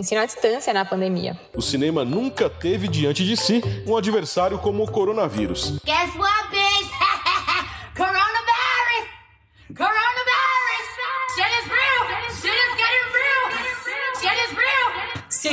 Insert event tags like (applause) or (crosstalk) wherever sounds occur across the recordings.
ensino à distância na pandemia. O cinema nunca teve diante de si um adversário como o coronavírus. Guess what,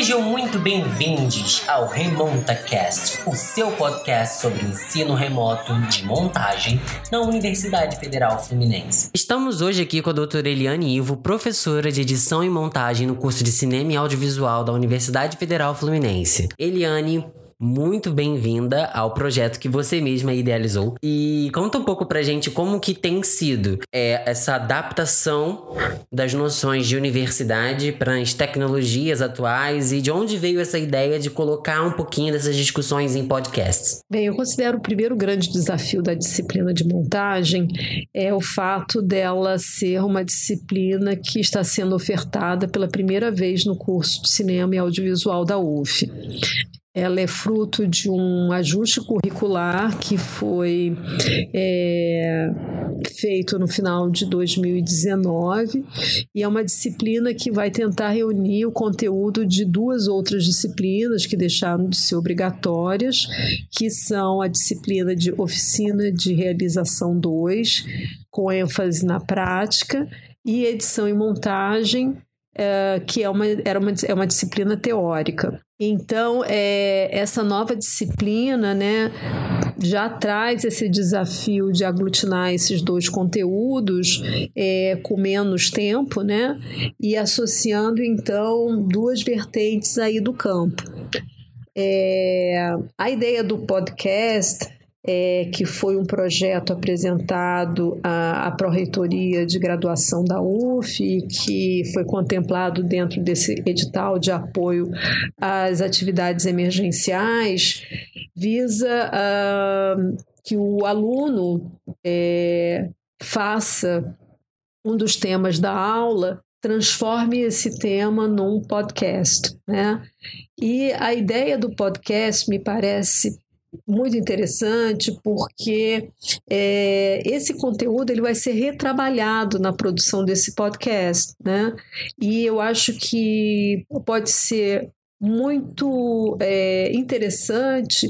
Sejam muito bem-vindos ao RemontaCast, o seu podcast sobre ensino remoto de montagem na Universidade Federal Fluminense. Estamos hoje aqui com a doutora Eliane Ivo, professora de edição e montagem no curso de Cinema e Audiovisual da Universidade Federal Fluminense. Eliane, muito bem-vinda ao projeto que você mesma idealizou. E conta um pouco pra gente como que tem sido é, essa adaptação das noções de universidade para as tecnologias atuais e de onde veio essa ideia de colocar um pouquinho dessas discussões em podcasts. Bem, eu considero o primeiro grande desafio da disciplina de montagem é o fato dela ser uma disciplina que está sendo ofertada pela primeira vez no curso de cinema e audiovisual da UF. Ela é fruto de um ajuste curricular que foi é, feito no final de 2019 e é uma disciplina que vai tentar reunir o conteúdo de duas outras disciplinas que deixaram de ser obrigatórias, que são a disciplina de oficina de realização 2, com ênfase na prática, e edição e montagem, é, que é uma, era uma, é uma disciplina teórica. Então, é, essa nova disciplina né, já traz esse desafio de aglutinar esses dois conteúdos é, com menos tempo, né? E associando, então, duas vertentes aí do campo. É, a ideia do podcast é, que foi um projeto apresentado à, à Pró-Reitoria de Graduação da UF, que foi contemplado dentro desse edital de apoio às atividades emergenciais, visa uh, que o aluno é, faça um dos temas da aula transforme esse tema num podcast, né? E a ideia do podcast me parece muito interessante porque é, esse conteúdo ele vai ser retrabalhado na produção desse podcast, né? E eu acho que pode ser muito é, interessante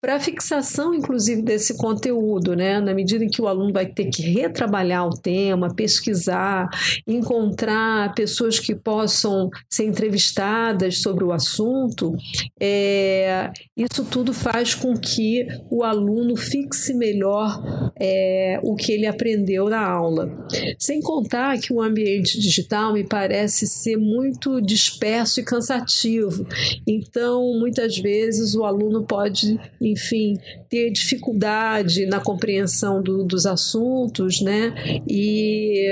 para a fixação, inclusive, desse conteúdo, né? Na medida em que o aluno vai ter que retrabalhar o tema, pesquisar, encontrar pessoas que possam ser entrevistadas sobre o assunto, é, isso tudo faz com que o aluno fixe melhor é, o que ele aprendeu na aula. Sem contar que o ambiente digital me parece ser muito disperso e cansativo. Então, muitas vezes, o aluno pode enfim, ter dificuldade na compreensão do, dos assuntos, né? E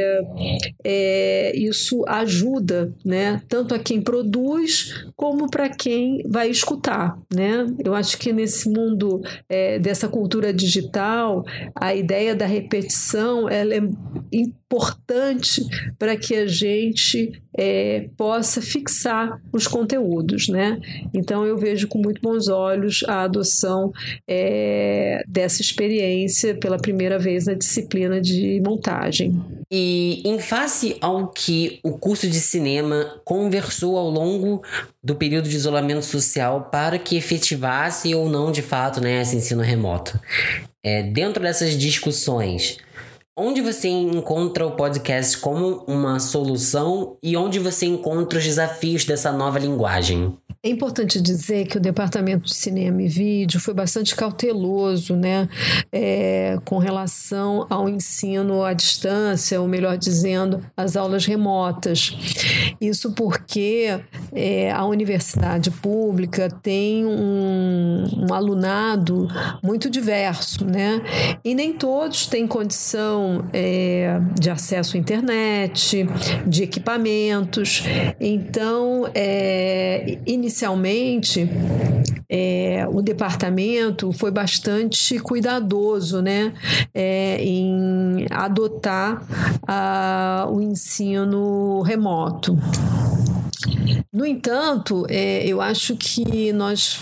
é, isso ajuda, né? Tanto a quem produz como para quem vai escutar, né? Eu acho que nesse mundo é, dessa cultura digital, a ideia da repetição ela é importante para que a gente é, possa fixar os conteúdos, né? Então eu vejo com muito bons olhos a adoção é, dessa experiência pela primeira vez na disciplina de montagem. E em face ao que o curso de cinema conversou ao longo do período de isolamento social para que efetivasse ou não de fato né, esse ensino remoto. É, dentro dessas discussões, Onde você encontra o podcast como uma solução e onde você encontra os desafios dessa nova linguagem? É importante dizer que o Departamento de Cinema e Vídeo foi bastante cauteloso né, é, com relação ao ensino à distância, ou melhor dizendo, as aulas remotas. Isso porque é, a universidade pública tem um, um alunado muito diverso, né? E nem todos têm condição é, de acesso à internet, de equipamentos. Então, é, inicialmente, é, o departamento foi bastante cuidadoso né, é, em adotar a, o ensino remoto. No entanto, é, eu acho que nós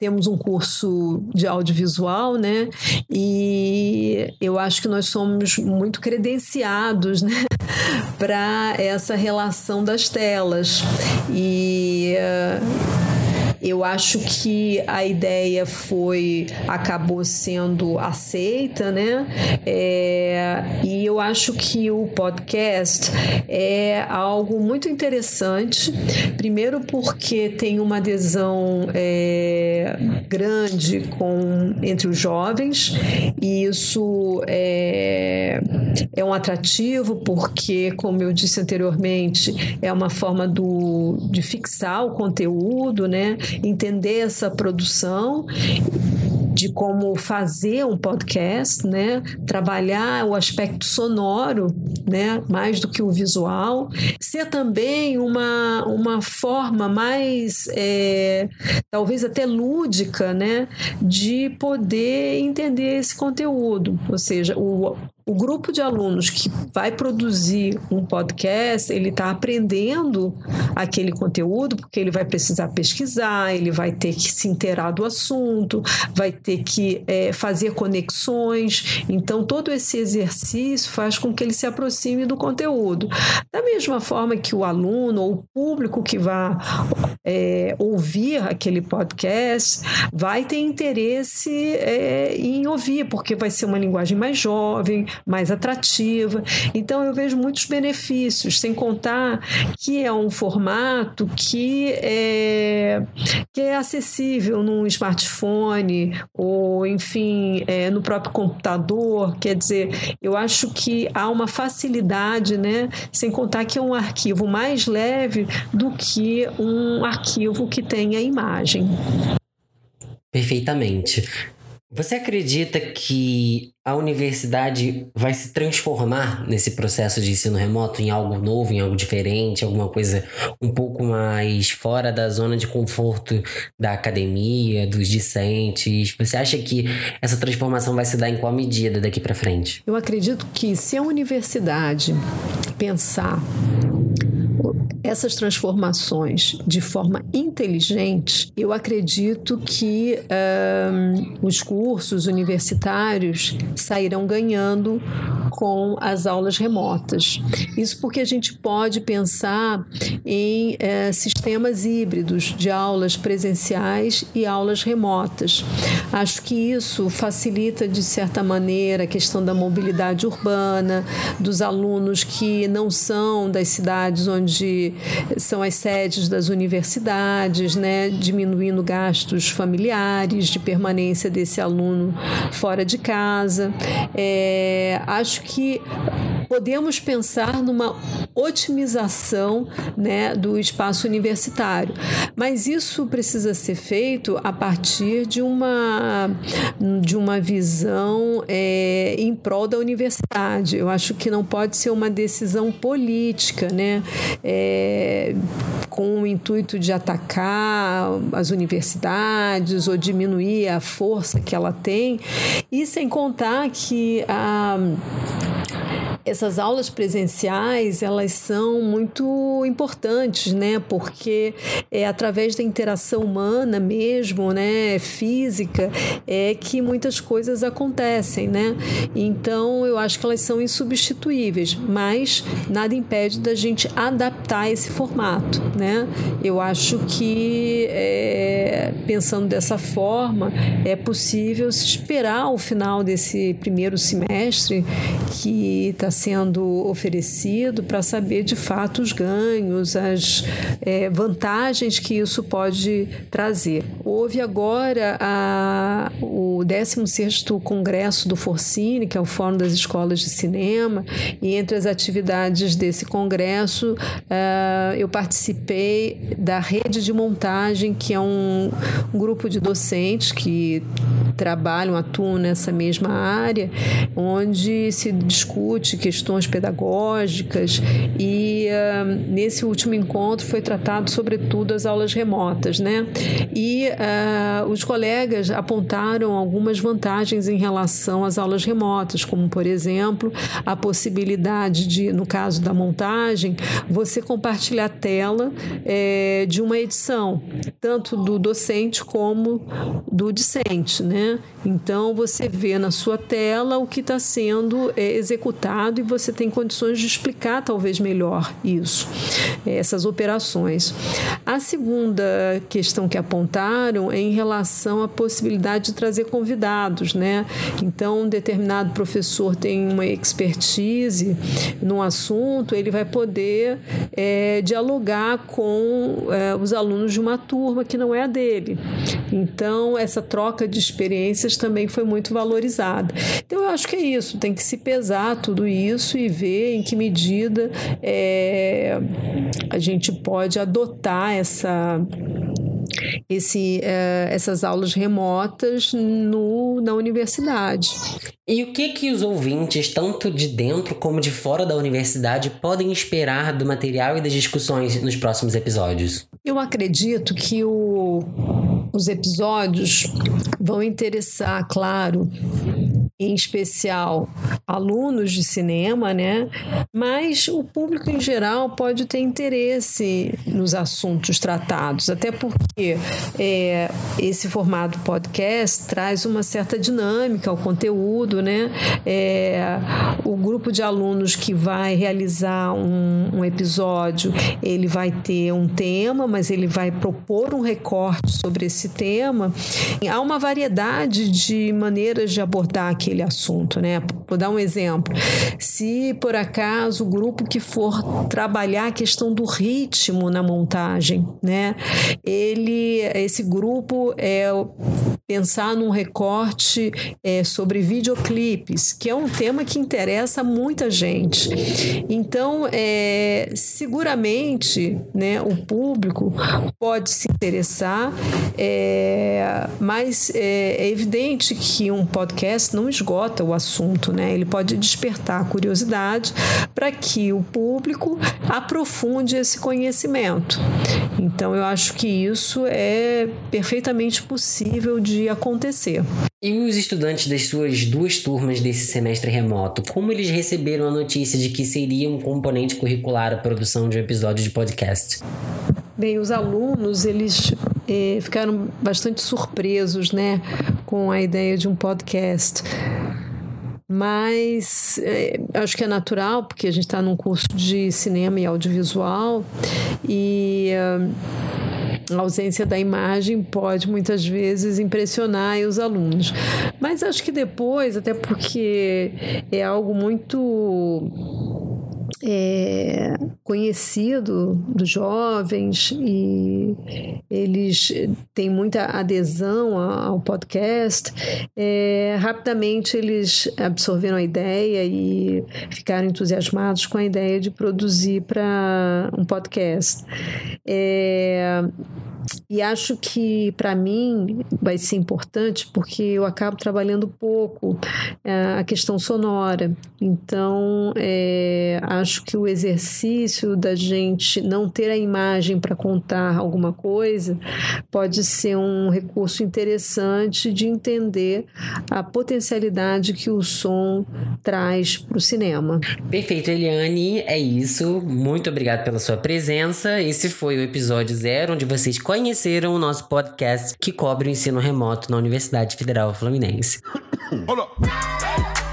temos um curso de audiovisual, né? E eu acho que nós somos muito credenciados, né? (laughs) para essa relação das telas. E uh, eu acho que a ideia foi acabou sendo aceita, né? É, e eu acho que o podcast é algo muito interessante. Primeiro porque tem uma adesão é, grande com entre os jovens e isso é, é um atrativo porque, como eu disse anteriormente, é uma forma do, de fixar o conteúdo, né? entender essa produção de como fazer um podcast, né? Trabalhar o aspecto sonoro, né? Mais do que o visual. Ser também uma, uma forma mais, é, talvez até lúdica, né? De poder entender esse conteúdo. Ou seja, o, o grupo de alunos que vai produzir um podcast, ele está aprendendo aquele conteúdo, porque ele vai precisar pesquisar, ele vai ter que se inteirar do assunto, vai ter que é, fazer conexões. Então, todo esse exercício faz com que ele se aproxime do conteúdo. Da mesma forma que o aluno ou o público que vai é, ouvir aquele podcast vai ter interesse é, em ouvir, porque vai ser uma linguagem mais jovem, mais atrativa. Então eu vejo muitos benefícios, sem contar que é um formato que é, que é acessível num smartphone ou, enfim, é, no próprio computador. Quer dizer, eu acho que há uma facilidade, né? Sem contar que é um arquivo mais leve do que um arquivo que tenha imagem. Perfeitamente. Você acredita que a universidade vai se transformar nesse processo de ensino remoto em algo novo, em algo diferente, alguma coisa um pouco mais fora da zona de conforto da academia, dos discentes? Você acha que essa transformação vai se dar em qual medida daqui para frente? Eu acredito que se a universidade pensar essas transformações de forma inteligente, eu acredito que um, os cursos universitários sairão ganhando com as aulas remotas. Isso porque a gente pode pensar em é, sistemas híbridos de aulas presenciais e aulas remotas. Acho que isso facilita, de certa maneira, a questão da mobilidade urbana, dos alunos que não são das cidades onde são as sedes das universidades, né, diminuindo gastos familiares de permanência desse aluno fora de casa. É, acho que podemos pensar numa otimização né, do espaço universitário, mas isso precisa ser feito a partir de uma, de uma visão é, em prol da universidade. Eu acho que não pode ser uma decisão política, né? É, com o intuito de atacar as universidades ou diminuir a força que ela tem, e sem contar que a essas aulas presenciais elas são muito importantes, né? Porque é através da interação humana mesmo, né? Física, é que muitas coisas acontecem, né? Então eu acho que elas são insubstituíveis, mas nada impede da gente adaptar esse formato, né? Eu acho que é, pensando dessa forma é possível se esperar o final desse primeiro semestre que está sendo oferecido para saber de fato os ganhos, as é, vantagens que isso pode trazer. Houve agora a, o 16º Congresso do Forcine, que é o Fórum das Escolas de Cinema, e entre as atividades desse congresso uh, eu participei da rede de montagem, que é um, um grupo de docentes que trabalham, atuam nessa mesma área, onde se discute questões pedagógicas e nesse último encontro foi tratado sobretudo as aulas remotas, né? E uh, os colegas apontaram algumas vantagens em relação às aulas remotas, como por exemplo a possibilidade de, no caso da montagem, você compartilhar a tela é, de uma edição, tanto do docente como do discente, né? Então você vê na sua tela o que está sendo é, executado e você tem condições de explicar talvez melhor isso, essas operações. A segunda questão que apontaram é em relação à possibilidade de trazer convidados, né? Então, um determinado professor tem uma expertise num assunto, ele vai poder é, dialogar com é, os alunos de uma turma que não é a dele. Então, essa troca de experiências também foi muito valorizada. Então, eu acho que é isso, tem que se pesar tudo isso e ver em que medida é, a gente pode adotar essa esse, uh, essas aulas remotas no, na universidade. E o que que os ouvintes, tanto de dentro como de fora da universidade, podem esperar do material e das discussões nos próximos episódios? Eu acredito que o, os episódios vão interessar, claro, em especial alunos de cinema, né? Mas o público em geral pode ter interesse nos assuntos tratados, até porque é, esse formato podcast traz uma certa dinâmica ao conteúdo, né? É, o grupo de alunos que vai realizar um, um episódio, ele vai ter um tema, mas ele vai propor um recorte sobre esse tema. Há uma variedade de maneiras de abordar aqui aquele assunto, né? Vou dar um exemplo. Se por acaso o grupo que for trabalhar a questão do ritmo na montagem, né? Ele, esse grupo é pensar num recorte é, sobre videoclipes, que é um tema que interessa muita gente. Então, é, seguramente, né? O público pode se interessar, é, mas é, é evidente que um podcast não esgota o assunto, né? Ele pode despertar a curiosidade para que o público aprofunde esse conhecimento. Então, eu acho que isso é perfeitamente possível de acontecer. E os estudantes das suas duas turmas desse semestre remoto, como eles receberam a notícia de que seria um componente curricular a produção de um episódio de podcast? Bem, os alunos, eles ficaram bastante surpresos, né, com a ideia de um podcast. Mas eh, acho que é natural, porque a gente está num curso de cinema e audiovisual e a ausência da imagem pode muitas vezes impressionar os alunos. Mas acho que depois, até porque é algo muito é, conhecido dos jovens e eles têm muita adesão ao podcast, é, rapidamente eles absorveram a ideia e ficaram entusiasmados com a ideia de produzir para um podcast. É, e acho que para mim vai ser importante porque eu acabo trabalhando pouco é, a questão sonora. Então, é, acho que o exercício da gente não ter a imagem para contar alguma coisa pode ser um recurso interessante de entender a potencialidade que o som traz para o cinema. Perfeito, Eliane. É isso. Muito obrigado pela sua presença. Esse foi o episódio zero, onde vocês conheceram o nosso podcast que cobre o ensino remoto na Universidade Federal Fluminense. Up.